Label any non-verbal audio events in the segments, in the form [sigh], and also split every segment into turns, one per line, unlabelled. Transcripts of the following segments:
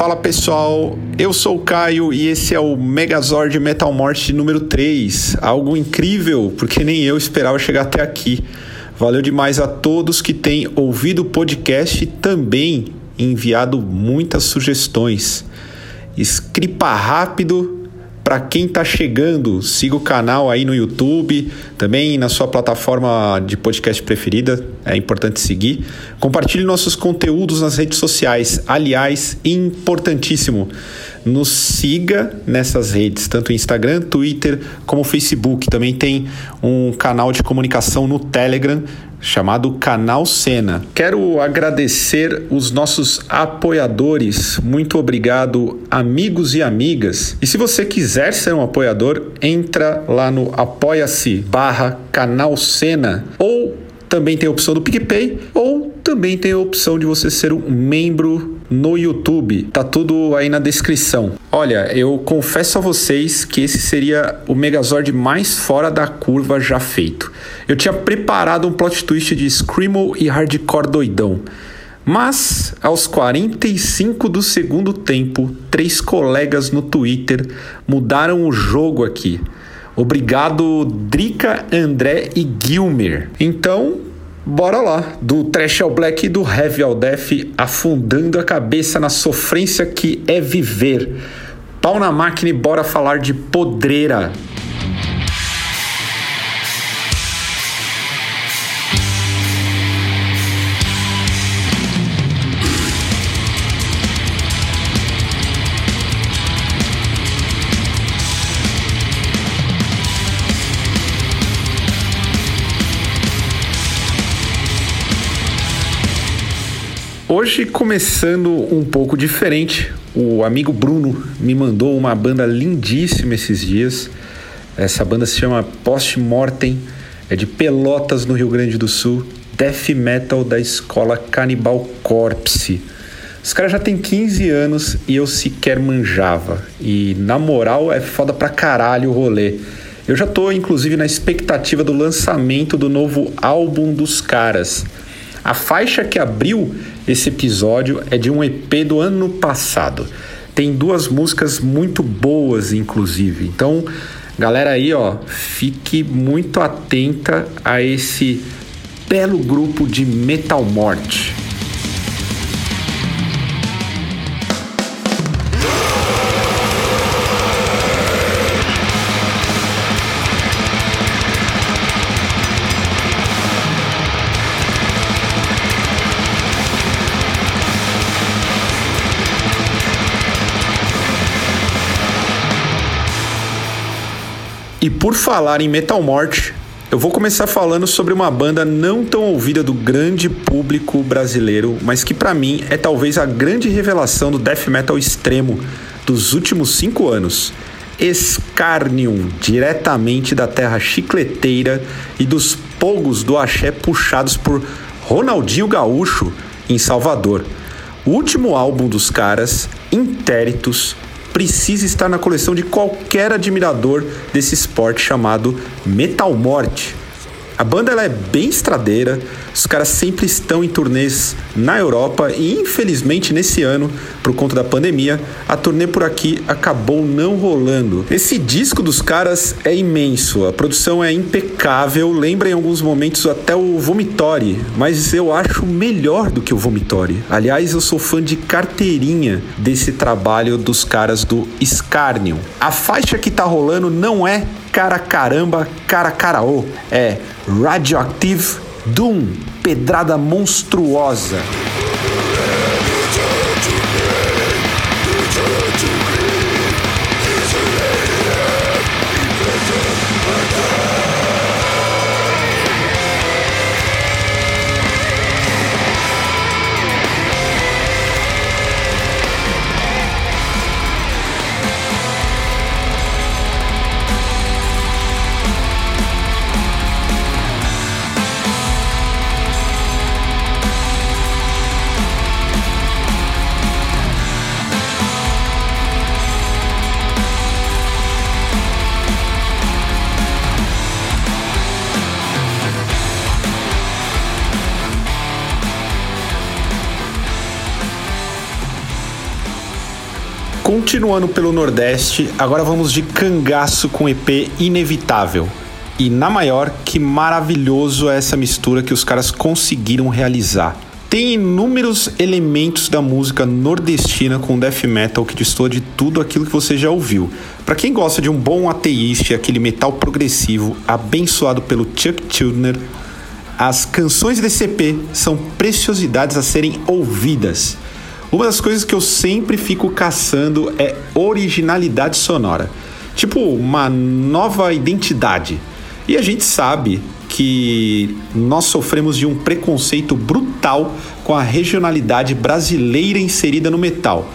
Fala pessoal, eu sou o Caio e esse é o Megazord Metal Morte número 3. Algo incrível, porque nem eu esperava chegar até aqui. Valeu demais a todos que têm ouvido o podcast e também enviado muitas sugestões. Escripa rápido para quem está chegando, siga o canal aí no YouTube, também na sua plataforma de podcast preferida, é importante seguir. Compartilhe nossos conteúdos nas redes sociais. Aliás, importantíssimo, nos siga nessas redes, tanto Instagram, Twitter como Facebook. Também tem um canal de comunicação no Telegram chamado Canal Cena. Quero agradecer os nossos apoiadores. Muito obrigado, amigos e amigas. E se você quiser ser um apoiador, entra lá no apoia-se barra Canal Cena ou também tem a opção do PicPay ou também tem a opção de você ser um membro no YouTube. Tá tudo aí na descrição. Olha, eu confesso a vocês que esse seria o Megazord mais fora da curva já feito. Eu tinha preparado um plot twist de Screamo e Hardcore doidão. Mas, aos 45 do segundo tempo, três colegas no Twitter mudaram o jogo aqui. Obrigado, Drica, André e Gilmer. Então, bora lá. Do trash ao black e do heavy ao death, afundando a cabeça na sofrência que é viver. Pau na máquina e bora falar de podreira. Hoje começando um pouco diferente, o amigo Bruno me mandou uma banda lindíssima esses dias. Essa banda se chama Post Mortem, é de Pelotas, no Rio Grande do Sul, death metal da escola Cannibal Corpse. Os caras já têm 15 anos e eu sequer manjava. E na moral é foda pra caralho o rolê. Eu já tô inclusive na expectativa do lançamento do novo álbum dos caras. A faixa que abriu esse episódio é de um EP do ano passado. Tem duas músicas muito boas, inclusive. Então, galera aí, ó, fique muito atenta a esse belo grupo de Metal Morte. E por falar em Metal Morte, eu vou começar falando sobre uma banda não tão ouvida do grande público brasileiro, mas que para mim é talvez a grande revelação do death metal extremo dos últimos cinco anos. Escarnium, diretamente da terra chicleteira e dos pogos do axé puxados por Ronaldinho Gaúcho em Salvador. O último álbum dos caras, Intéritos, precisa estar na coleção de qualquer admirador desse esporte chamado Metal Morte. A banda ela é bem estradeira, os caras sempre estão em turnês na Europa e infelizmente nesse ano, por conta da pandemia, a turnê por aqui acabou não rolando. Esse disco dos caras é imenso, a produção é impecável, lembra em alguns momentos até o Vomitori, mas eu acho melhor do que o Vomitori. Aliás, eu sou fã de carteirinha desse trabalho dos caras do Scarnium. A faixa que tá rolando não é cara caramba, cara caraô, é Radioactive Doom, pedrada monstruosa. Continuando pelo Nordeste, agora vamos de cangaço com EP Inevitável. E na maior, que maravilhoso é essa mistura que os caras conseguiram realizar. Tem inúmeros elementos da música nordestina com death metal que destoa de tudo aquilo que você já ouviu. Para quem gosta de um bom ateísta, aquele metal progressivo abençoado pelo Chuck Turner, as canções desse EP são preciosidades a serem ouvidas. Uma das coisas que eu sempre fico caçando é originalidade sonora. Tipo, uma nova identidade. E a gente sabe que nós sofremos de um preconceito brutal com a regionalidade brasileira inserida no metal.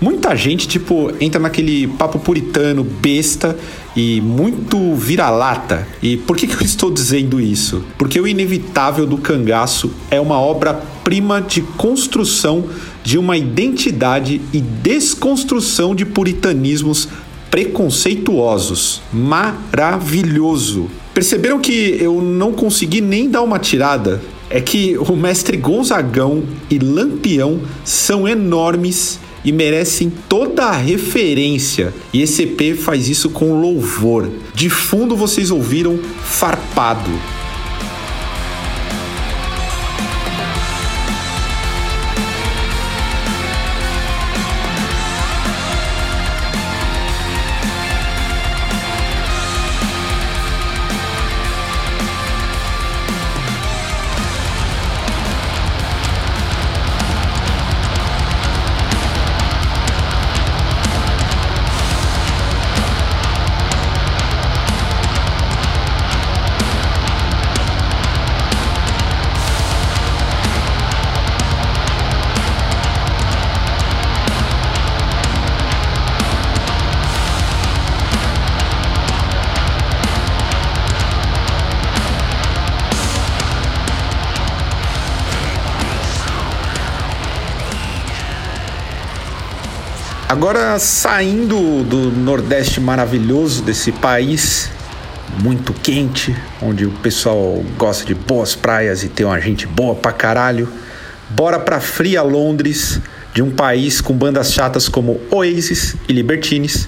Muita gente, tipo, entra naquele papo puritano, besta e muito vira-lata. E por que, que eu [laughs] estou dizendo isso? Porque o Inevitável do Cangaço é uma obra-prima de construção de uma identidade e desconstrução de puritanismos preconceituosos. Maravilhoso! Perceberam que eu não consegui nem dar uma tirada? É que o mestre Gonzagão e Lampião são enormes e merecem toda a referência. E esse EP faz isso com louvor. De fundo vocês ouviram Farpado. Agora, saindo do Nordeste maravilhoso desse país, muito quente, onde o pessoal gosta de boas praias e tem uma gente boa pra caralho, bora pra fria Londres, de um país com bandas chatas como Oasis e Libertines,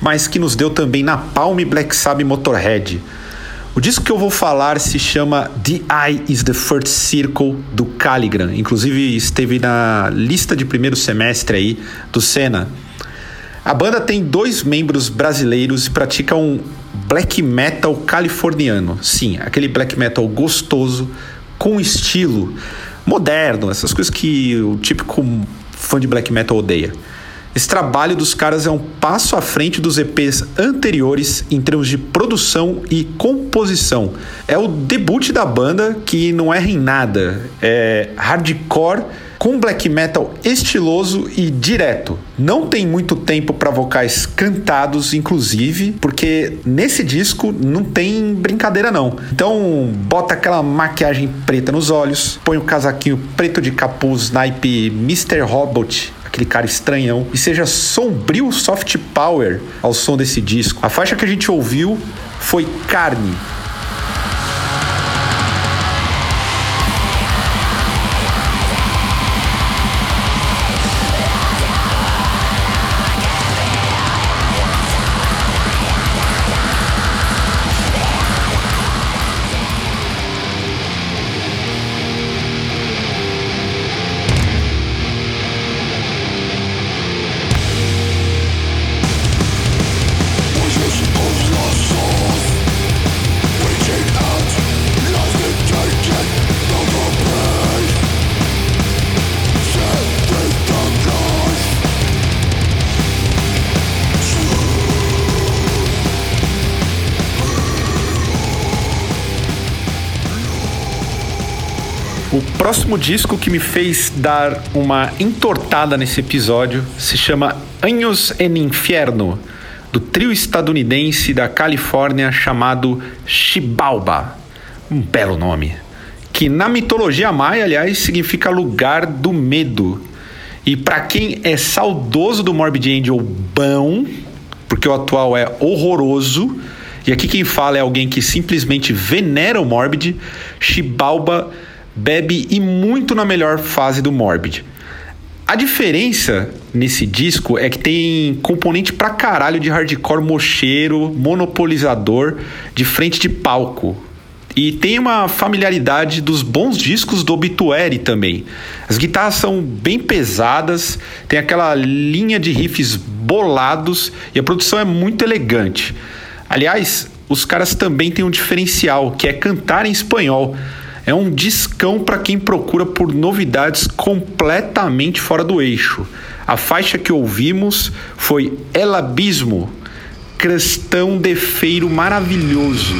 mas que nos deu também Napalm, Black Sabbath Motorhead. O disco que eu vou falar se chama The Eye is the First Circle do Caligram. Inclusive esteve na lista de primeiro semestre aí do Senna. A banda tem dois membros brasileiros e pratica um black metal californiano. Sim, aquele black metal gostoso, com estilo moderno, essas coisas que o típico fã de black metal odeia. Esse trabalho dos caras é um passo à frente dos EPs anteriores em termos de produção e composição. É o debut da banda que não erra em nada. É hardcore com black metal estiloso e direto. Não tem muito tempo para vocais cantados, inclusive, porque nesse disco não tem brincadeira não. Então bota aquela maquiagem preta nos olhos, põe o casaquinho preto de capuz naipe Mr. Robot aquele cara estranhão, e seja sombrio soft power ao som desse disco. A faixa que a gente ouviu foi Carne, próximo disco que me fez dar uma entortada nesse episódio se chama Años en Inferno, do trio estadunidense da Califórnia chamado Xibalba. Um belo nome. Que na mitologia maia, aliás, significa lugar do medo. E para quem é saudoso do Morbid Angel bom, porque o atual é horroroso, e aqui quem fala é alguém que simplesmente venera o Morbid, Xibalba bebe e muito na melhor fase do Morbid. A diferença nesse disco é que tem componente pra caralho de hardcore mocheiro, monopolizador, de frente de palco. E tem uma familiaridade dos bons discos do Obituary também. As guitarras são bem pesadas, tem aquela linha de riffs bolados e a produção é muito elegante. Aliás, os caras também têm um diferencial, que é cantar em espanhol. É um discão para quem procura por novidades completamente fora do eixo. A faixa que ouvimos foi El Abismo, cristão de feiro maravilhoso.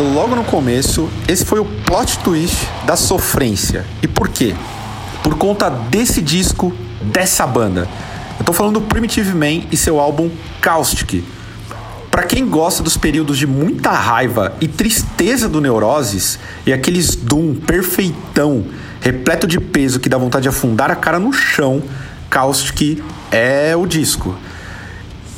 Logo no começo, esse foi o plot twist da sofrência. E por quê? Por conta desse disco, dessa banda. Eu tô falando do Primitive Man e seu álbum Caustic. Para quem gosta dos períodos de muita raiva e tristeza do Neuroses e aqueles doom perfeitão, repleto de peso que dá vontade de afundar a cara no chão, Caustic é o disco.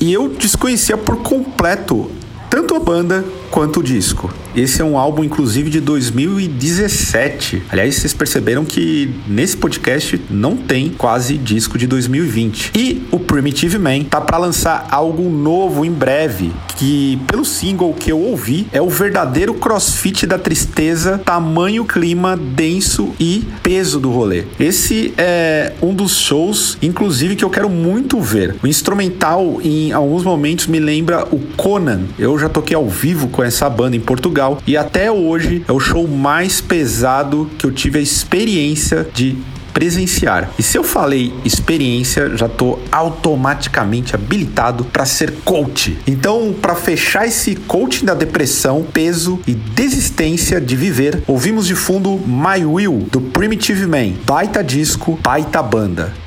E eu desconhecia por completo tanto a banda quanto o disco. Esse é um álbum, inclusive, de 2017. Aliás, vocês perceberam que nesse podcast não tem quase disco de 2020. E o Primitive Man tá para lançar algo novo em breve, que pelo single que eu ouvi é o verdadeiro crossfit da tristeza, tamanho, clima, denso e peso do rolê. Esse é um dos shows, inclusive, que eu quero muito ver. O instrumental, em alguns momentos, me lembra o Conan. Eu já toquei ao vivo com essa banda em Portugal e até hoje é o show mais pesado que eu tive a experiência de presenciar. E se eu falei experiência, já tô automaticamente habilitado para ser coach. Então, para fechar esse coaching da depressão, peso e desistência de viver, ouvimos de fundo My Will do Primitive Man. Baita disco, baita banda.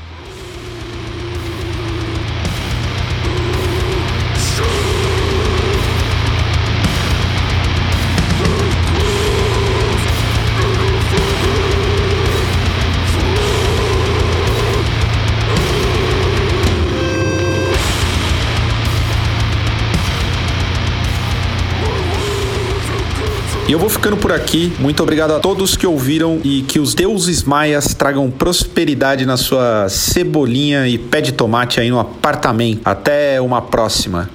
Eu vou ficando por aqui. Muito obrigado a todos que ouviram e que os deuses maias tragam prosperidade na sua cebolinha e pé de tomate aí no apartamento. Até uma próxima.